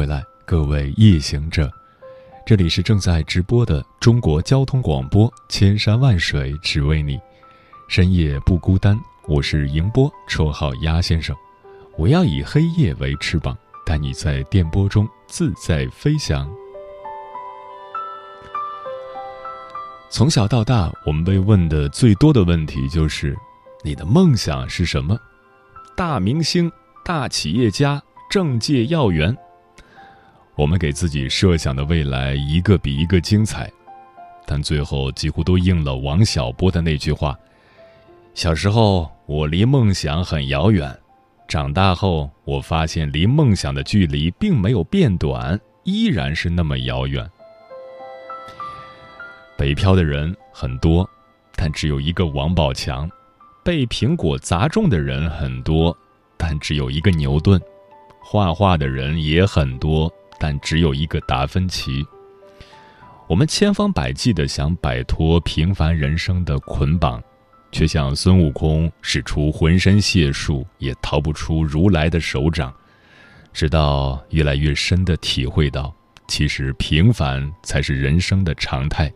回来，各位夜行者，这里是正在直播的中国交通广播，千山万水只为你，深夜不孤单。我是迎波，绰号鸭先生。我要以黑夜为翅膀，带你在电波中自在飞翔。从小到大，我们被问的最多的问题就是：你的梦想是什么？大明星、大企业家、政界要员。我们给自己设想的未来一个比一个精彩，但最后几乎都应了王小波的那句话：“小时候我离梦想很遥远，长大后我发现离梦想的距离并没有变短，依然是那么遥远。”北漂的人很多，但只有一个王宝强；被苹果砸中的人很多，但只有一个牛顿；画画的人也很多。但只有一个达芬奇。我们千方百计的想摆脱平凡人生的捆绑，却像孙悟空使出浑身解数也逃不出如来的手掌。直到越来越深的体会到，其实平凡才是人生的常态。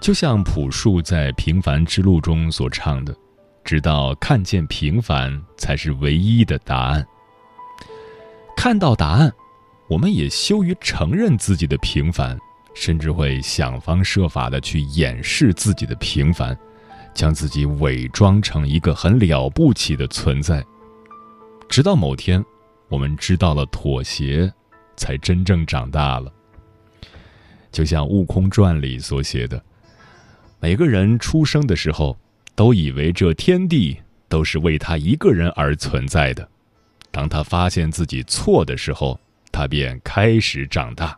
就像朴树在《平凡之路》中所唱的：“直到看见平凡，才是唯一的答案。”看到答案。我们也羞于承认自己的平凡，甚至会想方设法的去掩饰自己的平凡，将自己伪装成一个很了不起的存在。直到某天，我们知道了妥协，才真正长大了。就像《悟空传》里所写的，每个人出生的时候，都以为这天地都是为他一个人而存在的。当他发现自己错的时候，他便开始长大，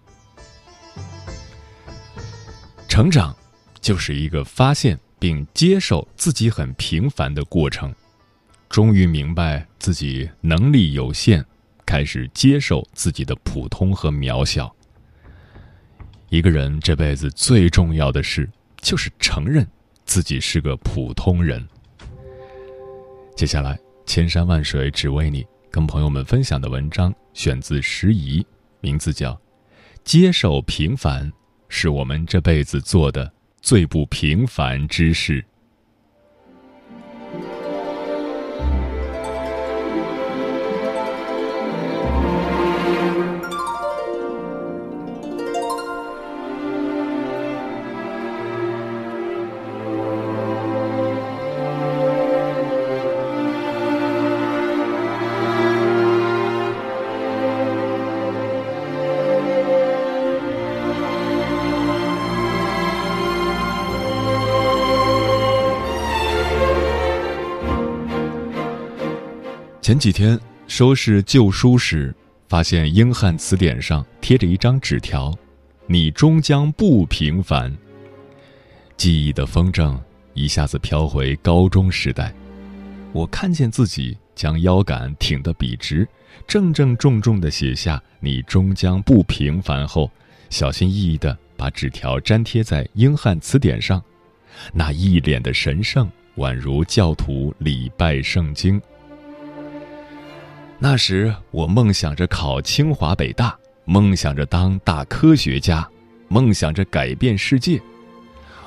成长就是一个发现并接受自己很平凡的过程，终于明白自己能力有限，开始接受自己的普通和渺小。一个人这辈子最重要的事，就是承认自己是个普通人。接下来，千山万水只为你。跟朋友们分享的文章选自时宜，名字叫《接受平凡是我们这辈子做的最不平凡之事》。前几天收拾旧书时，发现英汉词典上贴着一张纸条：“你终将不平凡。”记忆的风筝一下子飘回高中时代。我看见自己将腰杆挺得笔直，郑郑重重地写下“你终将不平凡”后，小心翼翼地把纸条粘贴在英汉词典上，那一脸的神圣，宛如教徒礼拜圣经。那时，我梦想着考清华北大，梦想着当大科学家，梦想着改变世界。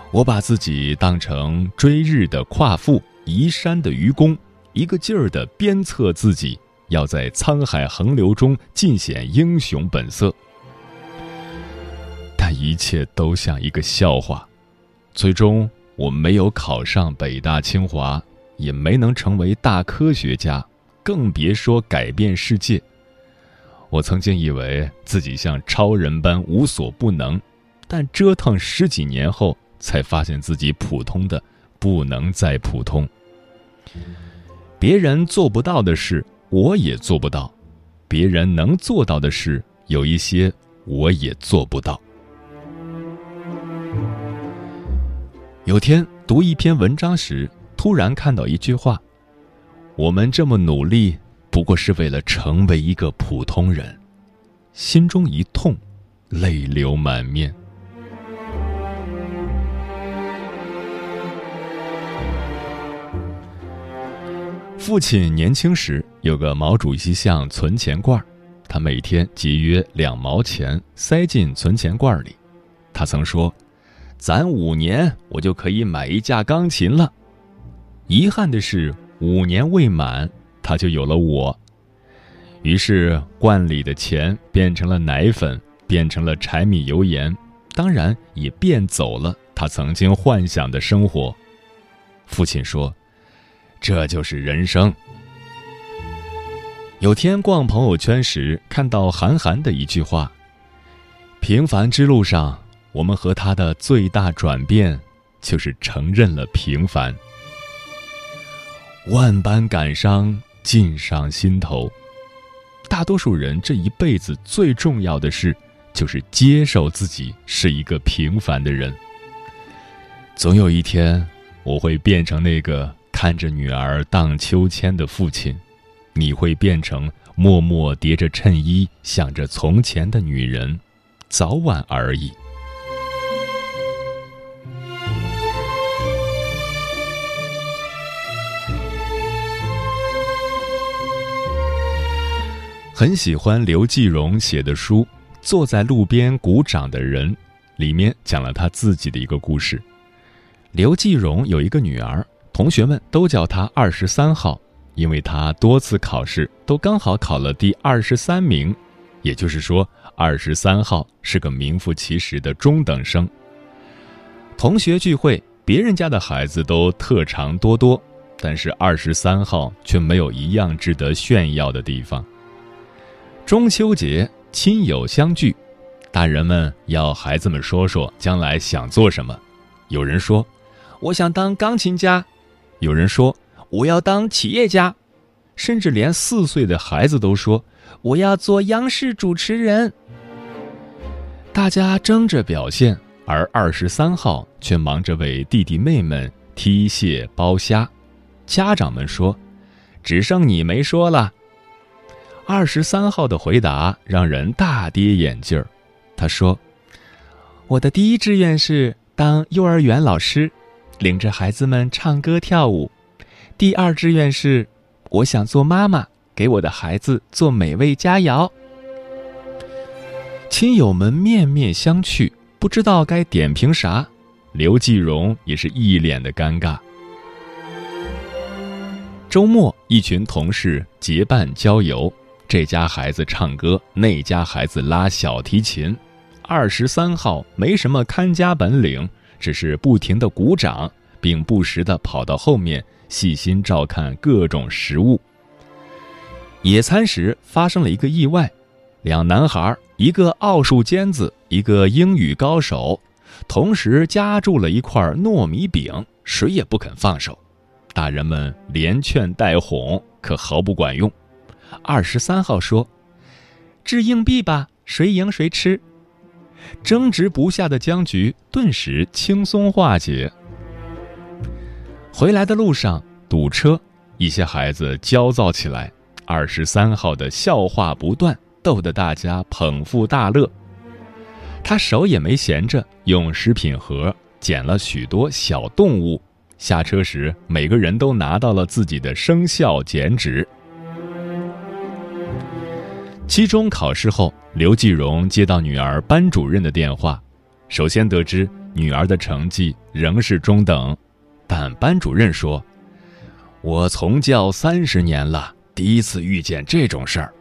我把自己当成追日的夸父，移山的愚公，一个劲儿的鞭策自己，要在沧海横流中尽显英雄本色。但一切都像一个笑话，最终我没有考上北大清华，也没能成为大科学家。更别说改变世界。我曾经以为自己像超人般无所不能，但折腾十几年后，才发现自己普通的不能再普通。别人做不到的事，我也做不到；别人能做到的事，有一些我也做不到。有天读一篇文章时，突然看到一句话：“我们这么努力，不过是为了成为一个普通人。”心中一痛，泪流满面。父亲年轻时有个毛主席像存钱罐，他每天节约两毛钱塞进存钱罐里。他曾说：“攒五年，我就可以买一架钢琴了。”遗憾的是，五年未满，他就有了我。于是罐里的钱变成了奶粉，变成了柴米油盐，当然也变走了他曾经幻想的生活。父亲说。这就是人生。有天逛朋友圈时，看到韩寒的一句话：“平凡之路上，我们和他的最大转变，就是承认了平凡。万般感伤尽上心头。大多数人这一辈子最重要的事，就是接受自己是一个平凡的人。总有一天，我会变成那个。”看着女儿荡秋千的父亲，你会变成默默叠着衬衣想着从前的女人，早晚而已。很喜欢刘继荣写的书《坐在路边鼓掌的人》，里面讲了他自己的一个故事。刘继荣有一个女儿。同学们都叫他二十三号，因为他多次考试都刚好考了第二十三名，也就是说，二十三号是个名副其实的中等生。同学聚会，别人家的孩子都特长多多，但是二十三号却没有一样值得炫耀的地方。中秋节，亲友相聚，大人们要孩子们说说将来想做什么。有人说：“我想当钢琴家。”有人说我要当企业家，甚至连四岁的孩子都说我要做央视主持人。大家争着表现，而二十三号却忙着为弟弟妹们剔蟹剥虾。家长们说：“只剩你没说了。”二十三号的回答让人大跌眼镜儿。他说：“我的第一志愿是当幼儿园老师。”领着孩子们唱歌跳舞，第二志愿是，我想做妈妈，给我的孩子做美味佳肴。亲友们面面相觑，不知道该点评啥。刘继荣也是一脸的尴尬。周末，一群同事结伴郊游，这家孩子唱歌，那家孩子拉小提琴，二十三号没什么看家本领。只是不停的鼓掌，并不时的跑到后面细心照看各种食物。野餐时发生了一个意外，两男孩，一个奥数尖子，一个英语高手，同时夹住了一块糯米饼，谁也不肯放手。大人们连劝带哄，可毫不管用。二十三号说：“掷硬币吧，谁赢谁吃。”争执不下的僵局顿时轻松化解。回来的路上堵车，一些孩子焦躁起来。二十三号的笑话不断，逗得大家捧腹大乐。他手也没闲着，用食品盒捡了许多小动物。下车时，每个人都拿到了自己的生肖剪纸。期中考试后，刘继荣接到女儿班主任的电话。首先得知女儿的成绩仍是中等，但班主任说：“我从教三十年了，第一次遇见这种事儿。”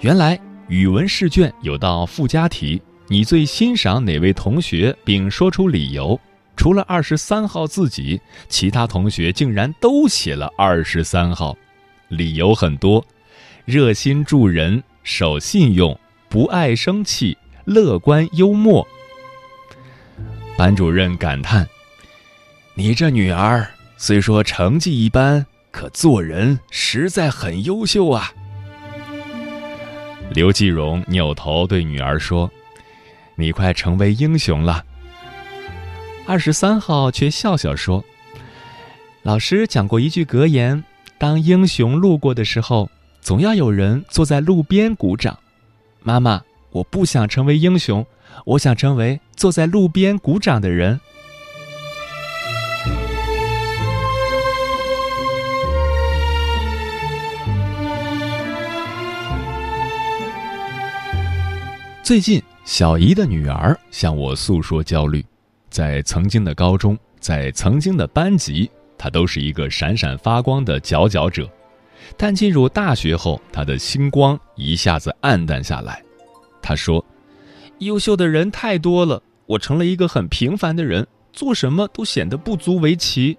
原来语文试卷有道附加题：“你最欣赏哪位同学，并说出理由。”除了二十三号自己，其他同学竟然都写了二十三号，理由很多。热心助人、守信用、不爱生气、乐观幽默。班主任感叹：“你这女儿虽说成绩一般，可做人实在很优秀啊。”刘继荣扭头对女儿说：“你快成为英雄了。”二十三号却笑笑说：“老师讲过一句格言，当英雄路过的时候，总要有人坐在路边鼓掌。妈妈，我不想成为英雄，我想成为坐在路边鼓掌的人。”最近，小姨的女儿向我诉说焦虑，在曾经的高中，在曾经的班级，她都是一个闪闪发光的佼佼者，但进入大学后，他的星光一下子暗淡下来。他说：“优秀的人太多了，我成了一个很平凡的人，做什么都显得不足为奇。”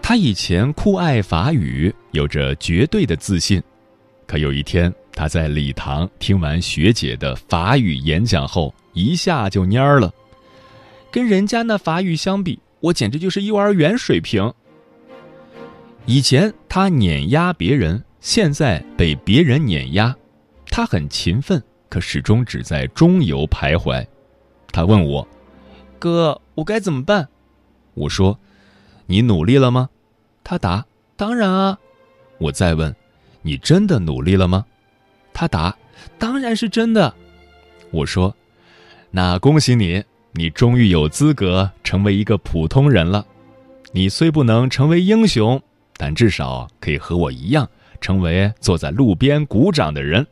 他以前酷爱法语，有着绝对的自信，可有一天。他在礼堂听完学姐的法语演讲后，一下就蔫儿了。跟人家那法语相比，我简直就是幼儿园水平。以前他碾压别人，现在被别人碾压。他很勤奋，可始终只在中游徘徊。他问我：“哥，我该怎么办？”我说：“你努力了吗？”他答：“当然啊。”我再问：“你真的努力了吗？”他答：“当然是真的。”我说：“那恭喜你，你终于有资格成为一个普通人了。你虽不能成为英雄，但至少可以和我一样，成为坐在路边鼓掌的人。”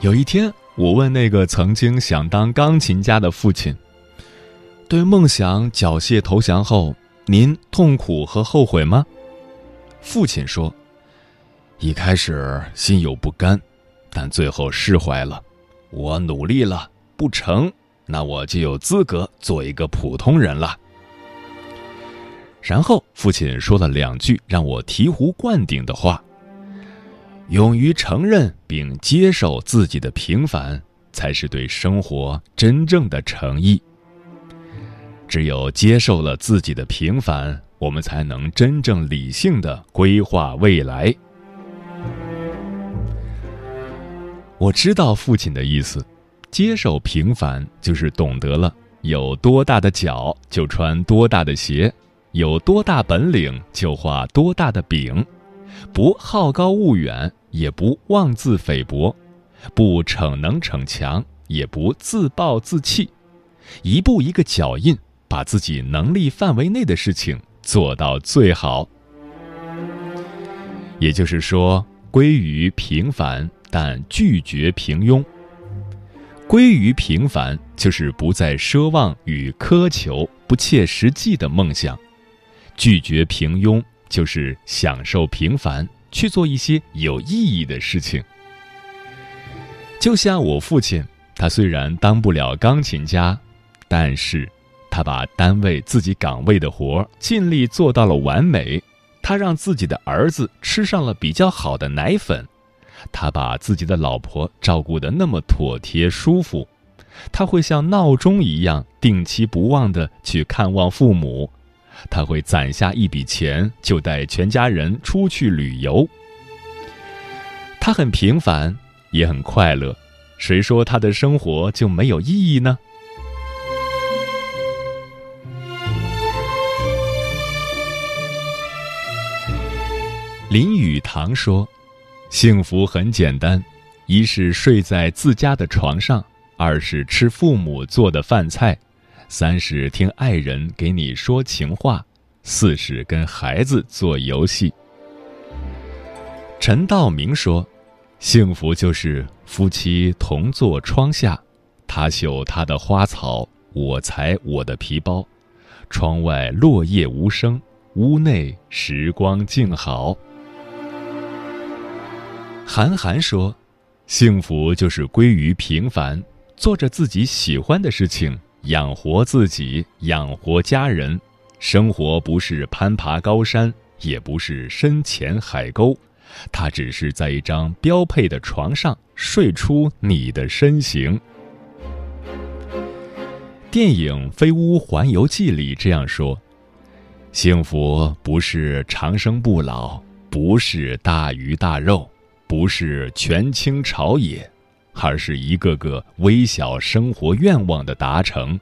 有一天。我问那个曾经想当钢琴家的父亲：“对梦想缴械投降后，您痛苦和后悔吗？”父亲说：“一开始心有不甘，但最后释怀了。我努力了，不成，那我就有资格做一个普通人了。”然后父亲说了两句让我醍醐灌顶的话。勇于承认并接受自己的平凡，才是对生活真正的诚意。只有接受了自己的平凡，我们才能真正理性的规划未来。我知道父亲的意思，接受平凡就是懂得了有多大的脚就穿多大的鞋，有多大本领就画多大的饼。不好高骛远，也不妄自菲薄；不逞能逞强，也不自暴自弃。一步一个脚印，把自己能力范围内的事情做到最好。也就是说，归于平凡，但拒绝平庸。归于平凡，就是不再奢望与苛求不切实际的梦想；拒绝平庸。就是享受平凡，去做一些有意义的事情。就像我父亲，他虽然当不了钢琴家，但是，他把单位自己岗位的活尽力做到了完美。他让自己的儿子吃上了比较好的奶粉，他把自己的老婆照顾得那么妥帖舒服，他会像闹钟一样定期不忘的去看望父母。他会攒下一笔钱，就带全家人出去旅游。他很平凡，也很快乐。谁说他的生活就没有意义呢？林语堂说：“幸福很简单，一是睡在自家的床上，二是吃父母做的饭菜。”三是听爱人给你说情话，四是跟孩子做游戏。陈道明说：“幸福就是夫妻同坐窗下，他绣他的花草，我裁我的皮包。窗外落叶无声，屋内时光静好。”韩寒说：“幸福就是归于平凡，做着自己喜欢的事情。”养活自己，养活家人，生活不是攀爬高山，也不是深潜海沟，他只是在一张标配的床上睡出你的身形。电影《飞屋环游记》里这样说：“幸福不是长生不老，不是大鱼大肉，不是权倾朝野，而是一个个微小生活愿望的达成。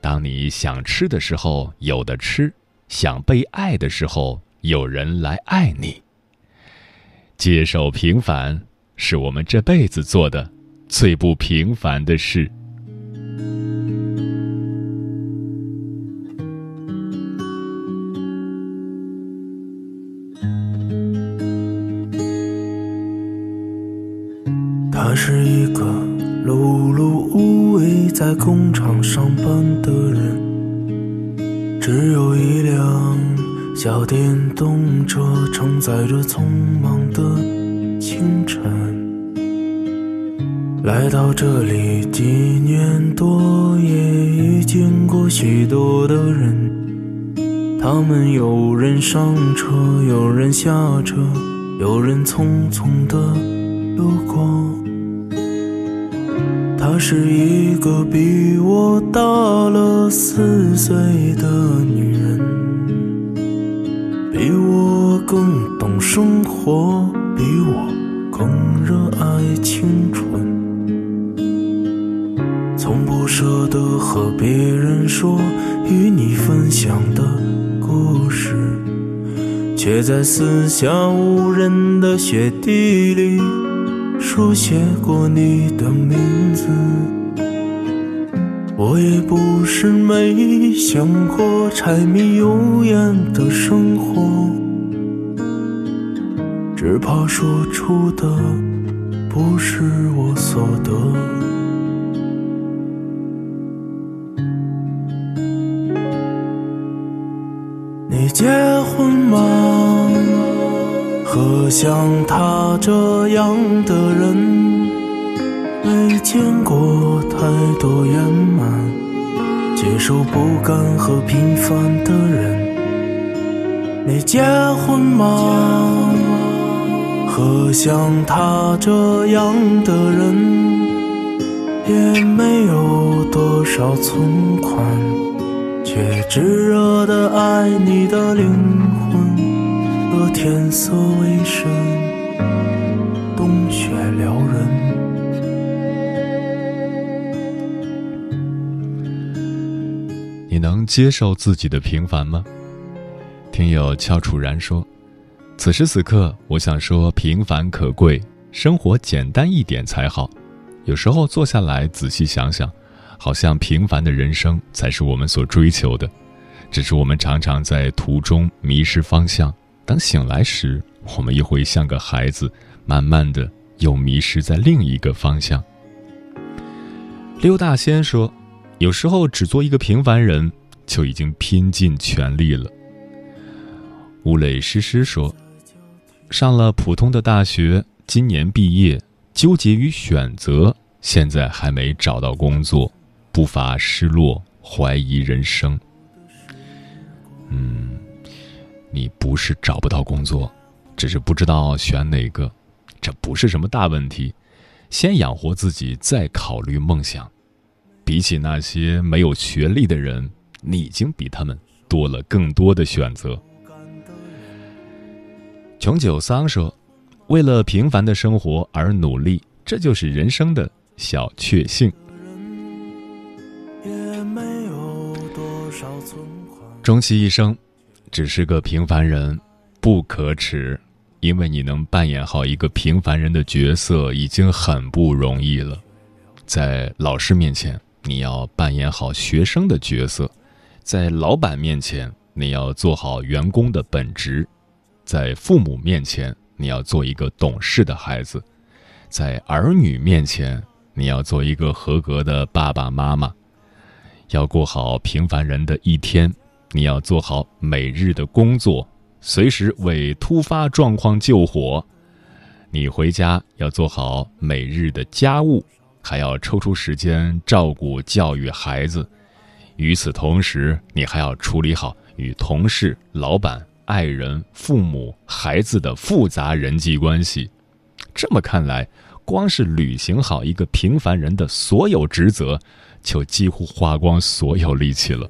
当你想吃的时候有的吃，想被爱的时候有人来爱你。接受平凡，是我们这辈子做的最不平凡的事。”是一个碌碌无为在工厂上班的人，只有一辆小电动车承载着匆忙的清晨。来到这里几年多，也遇见过许多的人，他们有人上车，有人下车，有人匆匆的路过。她是一个比我大了四岁的女人，比我更懂生活，比我更热爱青春。从不舍得和别人说与你分享的故事，却在四下无人的雪地里。书写过你的名字，我也不是没想过柴米油盐的生活，只怕说出的不是我所得。你结婚吗？和像他这样的人，没见过太多圆满，接受不甘和平凡的人。你结婚吗？和像他这样的人，也没有多少存款，却炙热的爱你的灵魂。天色微深，冬雪撩人。你能接受自己的平凡吗？听友俏楚然说：“此时此刻，我想说平凡可贵，生活简单一点才好。有时候坐下来仔细想想，好像平凡的人生才是我们所追求的，只是我们常常在途中迷失方向。”当醒来时，我们又会像个孩子，慢慢的又迷失在另一个方向。刘大仙说：“有时候只做一个平凡人，就已经拼尽全力了。”吴磊诗诗说：“上了普通的大学，今年毕业，纠结于选择，现在还没找到工作，不乏失落，怀疑人生。”嗯。你不是找不到工作，只是不知道选哪个，这不是什么大问题。先养活自己，再考虑梦想。比起那些没有学历的人，你已经比他们多了更多的选择。穷九桑说：“为了平凡的生活而努力，这就是人生的小确幸。”终其一生。只是个平凡人，不可耻，因为你能扮演好一个平凡人的角色，已经很不容易了。在老师面前，你要扮演好学生的角色；在老板面前，你要做好员工的本职；在父母面前，你要做一个懂事的孩子；在儿女面前，你要做一个合格的爸爸妈妈。要过好平凡人的一天。你要做好每日的工作，随时为突发状况救火。你回家要做好每日的家务，还要抽出时间照顾教育孩子。与此同时，你还要处理好与同事、老板、爱人、父母、孩子的复杂人际关系。这么看来，光是履行好一个平凡人的所有职责，就几乎花光所有力气了。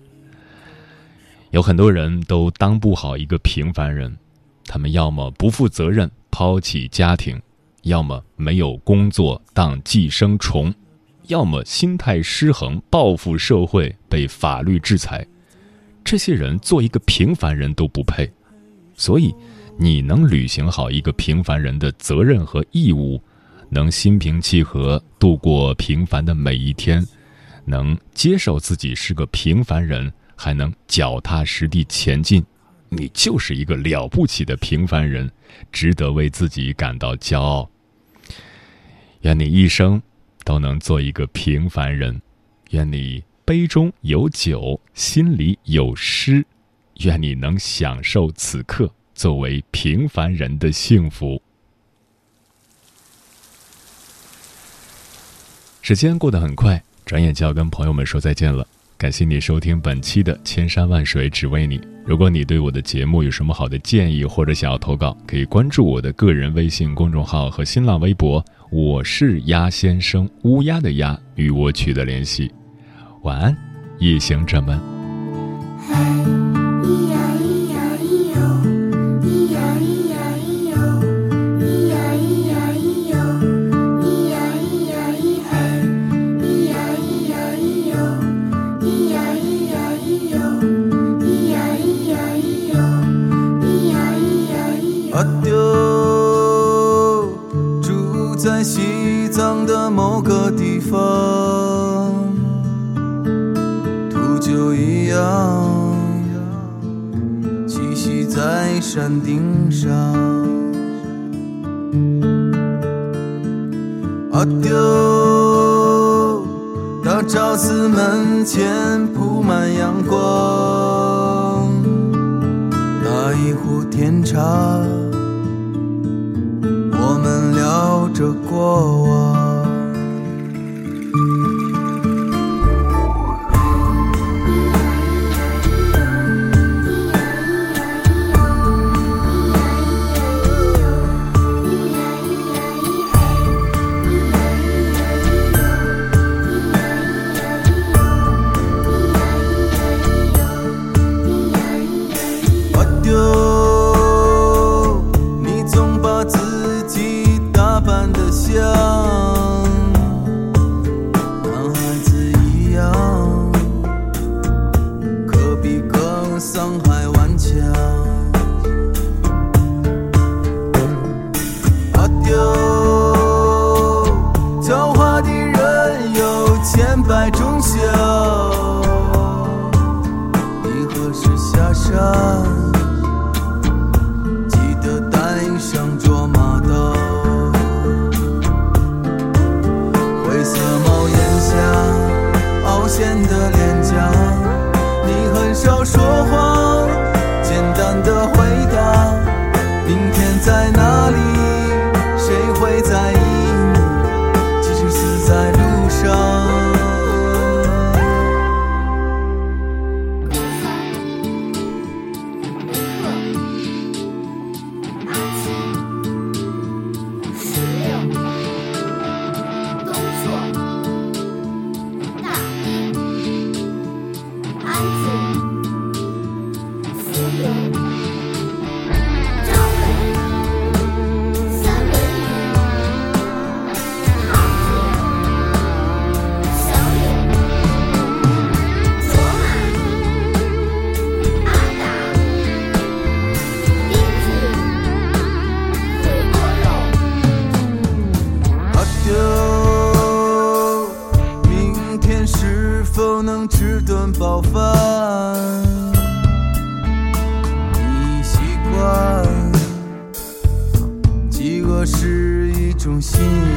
有很多人都当不好一个平凡人，他们要么不负责任，抛弃家庭。要么没有工作当寄生虫，要么心态失衡报复社会被法律制裁。这些人做一个平凡人都不配。所以，你能履行好一个平凡人的责任和义务，能心平气和度过平凡的每一天，能接受自己是个平凡人，还能脚踏实地前进，你就是一个了不起的平凡人。值得为自己感到骄傲。愿你一生都能做一个平凡人，愿你杯中有酒，心里有诗，愿你能享受此刻作为平凡人的幸福。时间过得很快，转眼就要跟朋友们说再见了。感谢你收听本期的《千山万水只为你》。如果你对我的节目有什么好的建议，或者想要投稿，可以关注我的个人微信公众号和新浪微博。我是鸭先生，乌鸦的鸭，与我取得联系。晚安，夜行者们。山顶上，阿丢，大昭寺门前铺满阳光，打一壶甜茶，我们聊着过往。心。